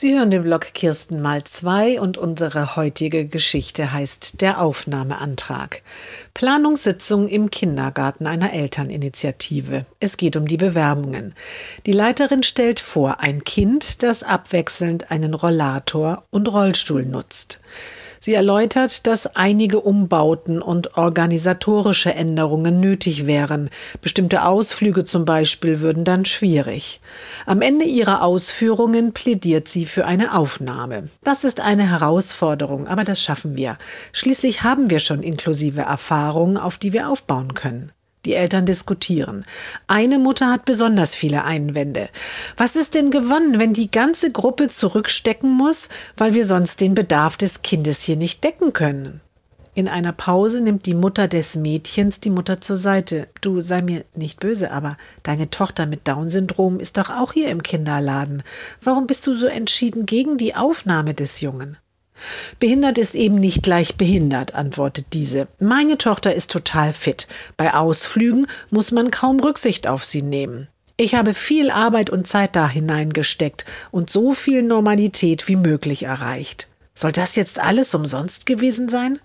Sie hören den Blog Kirsten mal zwei und unsere heutige Geschichte heißt Der Aufnahmeantrag. Planungssitzung im Kindergarten einer Elterninitiative. Es geht um die Bewerbungen. Die Leiterin stellt vor ein Kind, das abwechselnd einen Rollator und Rollstuhl nutzt. Sie erläutert, dass einige Umbauten und organisatorische Änderungen nötig wären. Bestimmte Ausflüge zum Beispiel würden dann schwierig. Am Ende ihrer Ausführungen plädiert sie für eine Aufnahme. Das ist eine Herausforderung, aber das schaffen wir. Schließlich haben wir schon inklusive Erfahrungen, auf die wir aufbauen können. Die Eltern diskutieren. Eine Mutter hat besonders viele Einwände. Was ist denn gewonnen, wenn die ganze Gruppe zurückstecken muss, weil wir sonst den Bedarf des Kindes hier nicht decken können? In einer Pause nimmt die Mutter des Mädchens die Mutter zur Seite. Du sei mir nicht böse, aber deine Tochter mit Down-Syndrom ist doch auch hier im Kinderladen. Warum bist du so entschieden gegen die Aufnahme des Jungen? Behindert ist eben nicht gleich behindert, antwortet diese. Meine Tochter ist total fit. Bei Ausflügen muss man kaum Rücksicht auf sie nehmen. Ich habe viel Arbeit und Zeit da hineingesteckt und so viel Normalität wie möglich erreicht. Soll das jetzt alles umsonst gewesen sein?